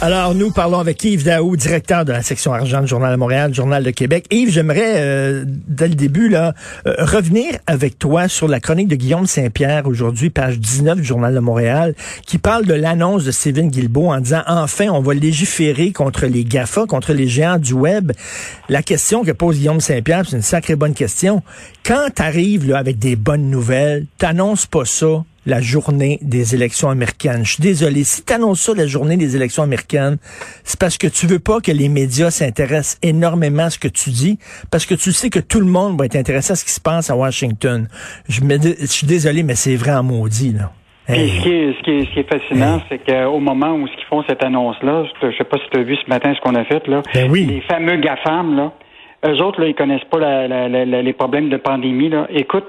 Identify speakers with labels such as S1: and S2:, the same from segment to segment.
S1: Alors, nous parlons avec Yves Daou, directeur de la section argent du Journal de Montréal, Journal de Québec. Yves, j'aimerais, euh, dès le début, là, euh, revenir avec toi sur la chronique de Guillaume Saint-Pierre, aujourd'hui, page 19 du Journal de Montréal, qui parle de l'annonce de Steven Guilbeault en disant, enfin, on va légiférer contre les GAFA, contre les géants du web. La question que pose Guillaume Saint-Pierre, c'est une sacrée bonne question. Quand t'arrives, là, avec des bonnes nouvelles, t'annonces pas ça la journée des élections américaines. Je suis désolé. Si tu annonces ça la journée des élections américaines, c'est parce que tu veux pas que les médias s'intéressent énormément à ce que tu dis, parce que tu sais que tout le monde va être intéressé à ce qui se passe à Washington. Je, me, je suis désolé, mais c'est vrai en maudit, là.
S2: Hey. ce, qui est, ce, qui est, ce qui est fascinant, hey. c'est qu'au moment où ils font cette annonce-là, je sais pas si tu as vu ce matin ce qu'on a fait, là,
S1: ben oui.
S2: les fameux GAFAM, là, eux autres, là, ils connaissent pas la, la, la, les problèmes de pandémie. Là. Écoute,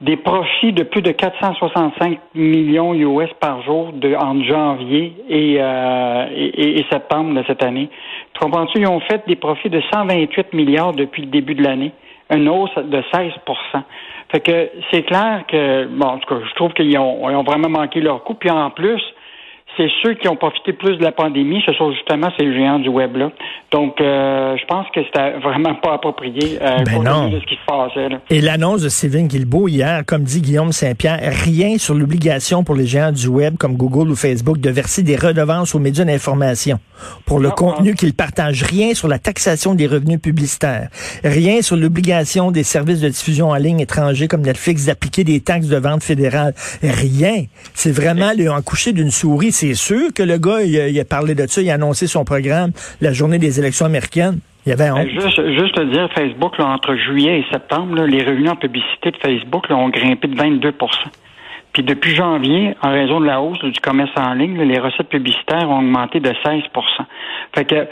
S2: des profits de plus de 465 millions US par jour de, entre janvier et, euh, et, et, septembre de cette année. Tu comprends-tu? Ils ont fait des profits de 128 milliards depuis le début de l'année, une hausse de 16% Fait que c'est clair que, bon, en tout cas, je trouve qu'ils ont, ont vraiment manqué leur coup. Puis en plus, c'est ceux qui ont profité plus de la pandémie, ce sont justement ces géants du web-là. Donc, euh, je pense que c'était vraiment pas approprié euh,
S1: ben non.
S2: de ce qui se passait. Là.
S1: Et l'annonce de Steven Guilbeault hier, comme dit Guillaume Saint-Pierre, rien sur l'obligation pour les géants du web comme Google ou Facebook de verser des redevances aux médias d'information pour le
S2: Non,
S1: contenu qu'ils partagent. Rien sur la taxation des revenus publicitaires. Rien sur l'obligation des services de diffusion en ligne étrangers comme Netflix d'appliquer des taxes de vente fédérales. Rien. C'est vraiment le en coucher d'une souris. C'est sûr que le gars, il a, parlé de ça, il a annoncé son programme la journée des élections américaines. Il y avait honte.
S2: Juste, juste te dire, Facebook, entre juillet et septembre, les revenus en publicité de Facebook ont grimpé de 22% puis depuis janvier, en raison de la hausse du commerce en ligne, les recettes publicitaires ont augmenté de 16% Fait que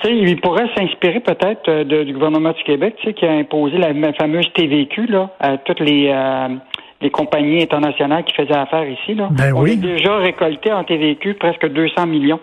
S2: tu sais, il pourrait s'inspirer peut-être euh, du gouvernement du Québec, qui a imposé la fameuse TVQ à toutes les euh, les compagnies internationales qui faisaient affaire ici. Là.
S1: Ben
S2: On
S1: oui.
S2: a déjà récolté en TVQ presque 200 millions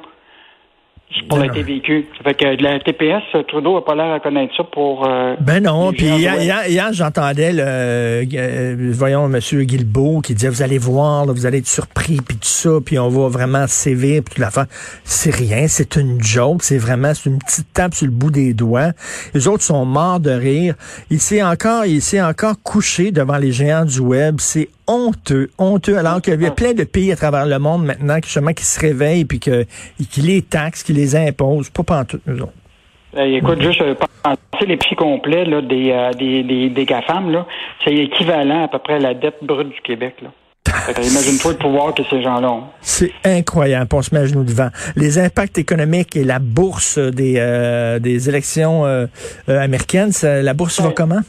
S2: pour
S1: Ben
S2: la TVQ. Ça fait que de la TPS, Trudeau n'a pas l'air à connaître ça pour... Euh,
S1: ben non, puis hier, hier, hier, j'entendais, le, euh, voyons, M. Guilbeault qui disait, vous allez voir, là, vous allez être surpris, puis tout ça, puis on va vraiment sévir, puis toute l'affaire. C'est rien, c'est une joke, c'est vraiment, c'est une petite tape sur le bout des doigts. Les autres sont morts de rire. Il s'est encore, il s'est encore couché devant les géants du web. C'est honteux, honteux, alors qu'il y a plein de pays à travers le monde maintenant qui, justement, qui se réveillent, puis que, qui les taxent, qui les imposent. Pas pantoute, nous autres.
S2: Eh, écoute, juste euh, penser les prix complets là, des, euh, des, des, des GAFAM, là, c'est équivalent à peu près à la dette brute du Québec. Là. Imagine-toi le pouvoir que ces gens-là ont.
S1: C'est incroyable. On se met à genoux devant. Les impacts économiques et la bourse des, euh, des élections euh, euh, américaines, ça- la bourse va comment?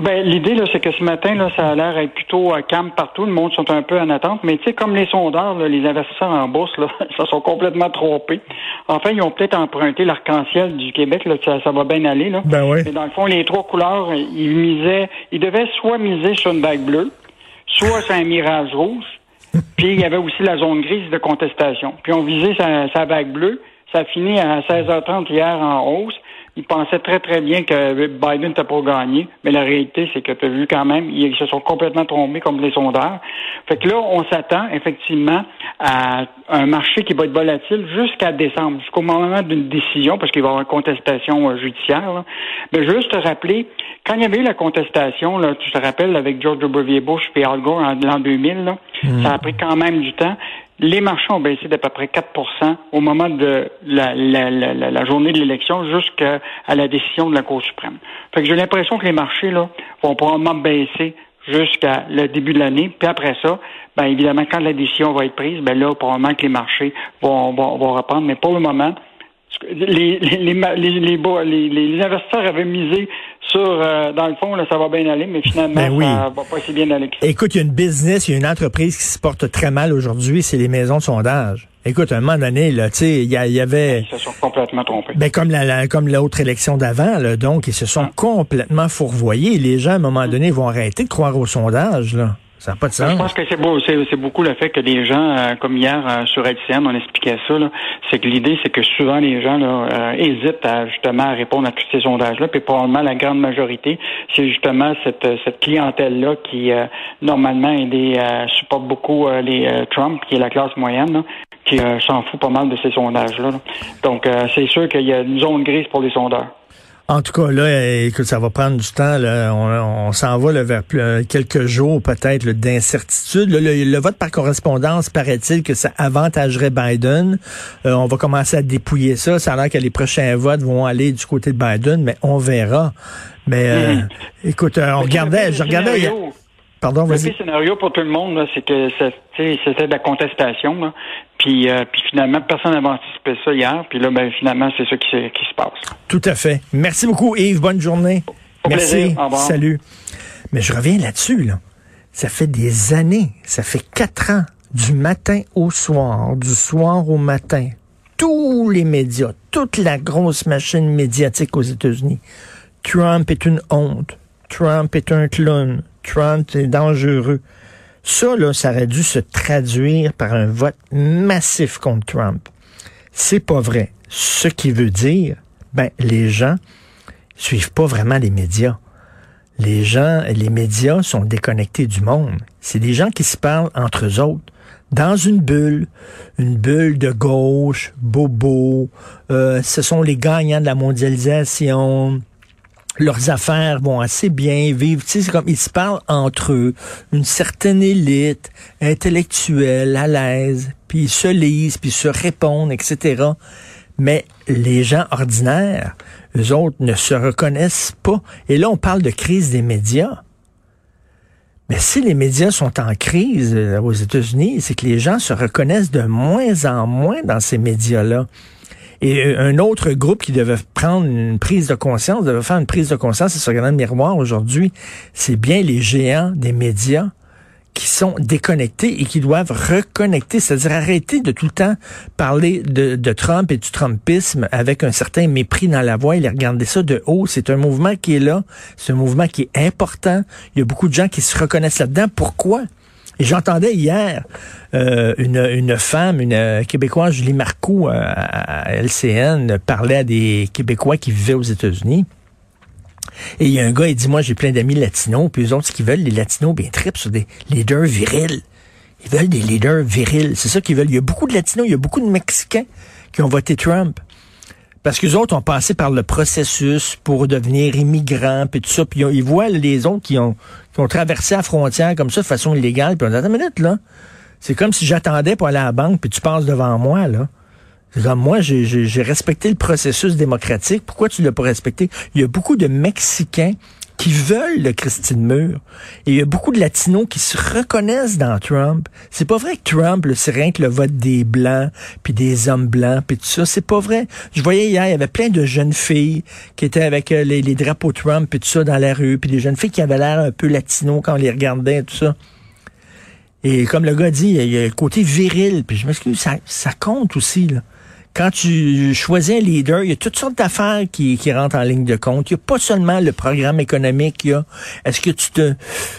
S2: Ben, l'idée, là, c'est que ce matin, là, ça a l'air être plutôt euh, calme partout. Le monde sont un peu en attente. Mais tu sais, comme les sondeurs, là, les investisseurs en bourse, là, ça sont complètement trompés. Enfin, ils ont peut-être emprunté l'arc-en-ciel du Québec, là, ça, ça va bien aller, là.
S1: Ben oui.
S2: Mais dans le fond, les trois couleurs, ils misaient, ils devaient soit miser sur une bague bleue, soit sur un mirage rouge, puis il y avait aussi la zone grise de contestation. Puis on visait sa, sa vague bleue. Ça a fini à 16h30 hier en hausse. Ils pensaient très, très bien que Biden n'était pas gagné, mais la réalité, c'est que tu as vu quand même, ils se sont complètement trompés comme les sondeurs. Fait que là, on s'attend effectivement à un marché qui va être volatile jusqu'à décembre, jusqu'au moment d'une décision, parce qu'il va y avoir une contestation euh, judiciaire. là. Mais juste te rappeler, quand il y avait eu la contestation, là, tu te rappelles, avec George W. Bush et Al Gore en l'an 2000, là, ça a pris quand même du temps. Les marchés ont baissé d'à peu près 4% au moment de la, la, la, la- journée de l'élection jusqu'à la décision de la Cour suprême. Fait que j'ai l'impression que les marchés là, vont probablement baisser jusqu'à le début de l'année. Puis après ça, ben évidemment, quand la décision va être prise, ben là, probablement que les marchés vont, vont, vont reprendre. Mais pour le moment, les, les, les- les investisseurs avaient misé sur, euh, dans le fond, là, ça va bien aller, mais finalement,
S1: Ben oui.
S2: ça va pas si bien aller. que ça.
S1: Écoute, il y a une business, il y a une entreprise qui se porte très mal aujourd'hui, c'est les maisons de sondage. Écoute, à un moment donné, là, tu sais, il y, avait...
S2: Ils se sont complètement trompés.
S1: Ben comme la, la- comme l'autre élection d'avant, là, donc ils se sont
S2: Ah.
S1: complètement fourvoyés. Les gens, à un moment donné, vont arrêter de croire aux sondages. Là. Ça n'a pas de
S2: Ben, Je
S1: sens.
S2: pense que c'est beau, c'est, c'est beaucoup le fait que les gens, euh, comme hier euh, sur LCN, on expliquait ça. là, c'est que l'idée, c'est que souvent les gens là, euh, hésitent à justement à répondre à tous ces sondages-là. Puis probablement la grande majorité, c'est justement cette, cette clientèle-là qui euh, normalement est euh, supporte beaucoup les euh, Trump, qui est la classe moyenne, là, qui s'en fout pas mal de ces sondages-là. là. Donc euh, c'est sûr qu'il y a une zone grise pour les sondeurs.
S1: En tout cas, là, écoute, ça va prendre du temps. Là. On, on s'en va là, vers plus- euh, quelques jours peut-être d'incertitude. Le, le vote par correspondance, paraît-il que ça avantagerait Biden. Euh, on va commencer à dépouiller ça. Ça a l'air que les prochains votes vont aller du côté de Biden, mais on verra. Mais euh,
S2: Mhm.
S1: écoute, euh, on
S2: Mais
S1: regardait, je regardais. Pardon,
S2: Le scénario pour tout le monde, là, c'est que c'était de la contestation. Là. Puis, euh, puis finalement, personne n'avait anticipé ça hier. Puis là, ben, finalement, c'est ça qui, se- qui se passe.
S1: Tout à fait. Merci beaucoup, Yves. Bonne journée.
S2: Au
S1: Merci.
S2: plaisir. Au revoir.
S1: Salut. Mais je reviens là-dessus, là. Ça fait des années, ça fait quatre ans, du matin au soir, du soir au matin, tous les médias, toute la grosse machine médiatique aux États-Unis. Trump est une honte. Trump est un clown. Trump est dangereux. Ça, là, ça aurait dû se traduire par un vote massif contre Trump. C'est pas vrai. Ce qui veut dire, ben, les gens suivent pas vraiment les médias. Les gens, les médias sont déconnectés du monde. C'est des gens qui se parlent entre eux autres dans une bulle, une bulle de gauche, bobo. Euh, ce sont les gagnants de la mondialisation. Leurs affaires vont assez bien vivre. Tu sais, comme ils se parlent entre eux, une certaine élite intellectuelle, à l'aise, puis ils se lisent, puis ils se répondent, etc. Mais les gens ordinaires, eux autres, ne se reconnaissent pas. Et là, on parle de crise des médias. Mais si les médias sont en crise euh, aux États-Unis, c'est que les gens se reconnaissent de moins en moins dans ces médias-là. Et euh, un autre groupe qui devait prendre une prise de conscience, devait faire une prise de conscience et se regarder dans le miroir aujourd'hui, c'est bien les géants des médias qui sont déconnectés et qui doivent reconnecter, c'est-à-dire arrêter de tout le temps parler de, Trump et du Trumpisme avec un certain mépris dans la voix et les regarder ça de haut. C'est un mouvement qui est là, c'est un mouvement qui est important. Il y a beaucoup de gens qui se reconnaissent là-dedans. Pourquoi? Et j'entendais hier euh, une, une femme, une euh, Québécoise, Julie Marcoux, euh, à LCN, parler à des Québécois qui vivaient aux États-Unis. Et il y a un gars, il dit, moi, j'ai plein d'amis latinos, puis eux autres, ce qu'ils veulent, les latinos, bien, tripent sur des leaders virils. Ils veulent des leaders virils. C'est ça qu'ils veulent. Il y a beaucoup de latinos, il y a beaucoup de Mexicains qui ont voté Trump. Parce que les autres ont passé par le processus pour devenir immigrants, puis tout ça. Puis ils voient les autres qui ont, traversé la frontière comme ça de façon illégale. Puis on dit, attends minute, là. C'est comme si j'attendais pour aller à la banque, puis tu passes devant moi, là. Comme moi, j'ai respecté le processus démocratique. Pourquoi tu l'as pas respecté? Il y a beaucoup de Mexicains qui veulent le Christine Mur. Et il y a beaucoup de Latinos qui se reconnaissent dans Trump. C'est pas vrai que Trump, c'est rien que le vote des Blancs, puis des hommes blancs, puis tout ça. C'est pas vrai. Je voyais hier, il y avait plein de jeunes filles qui étaient avec euh, les, les drapeaux Trump, puis tout ça dans la rue, puis des jeunes filles qui avaient l'air un peu latino quand on les regardait, tout ça. Et comme le gars dit, il y a le côté viril. Puis je m'excuse, ça, ça compte aussi. Là. Quand tu choisis un leader, il y a toutes sortes d'affaires qui, qui rentrent en ligne de compte. Il n'y a pas seulement le programme économique. Il y a est-ce que tu te,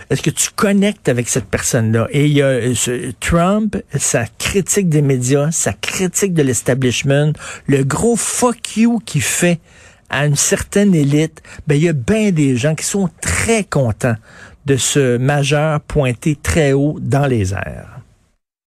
S1: est-ce que tu connectes avec cette personne-là? Et il y a Trump, sa critique des médias, sa critique de l'establishment, le gros fuck you qu'il fait à une certaine élite. Ben il y a bien des gens qui sont très contents de ce majeur pointé très haut dans les airs.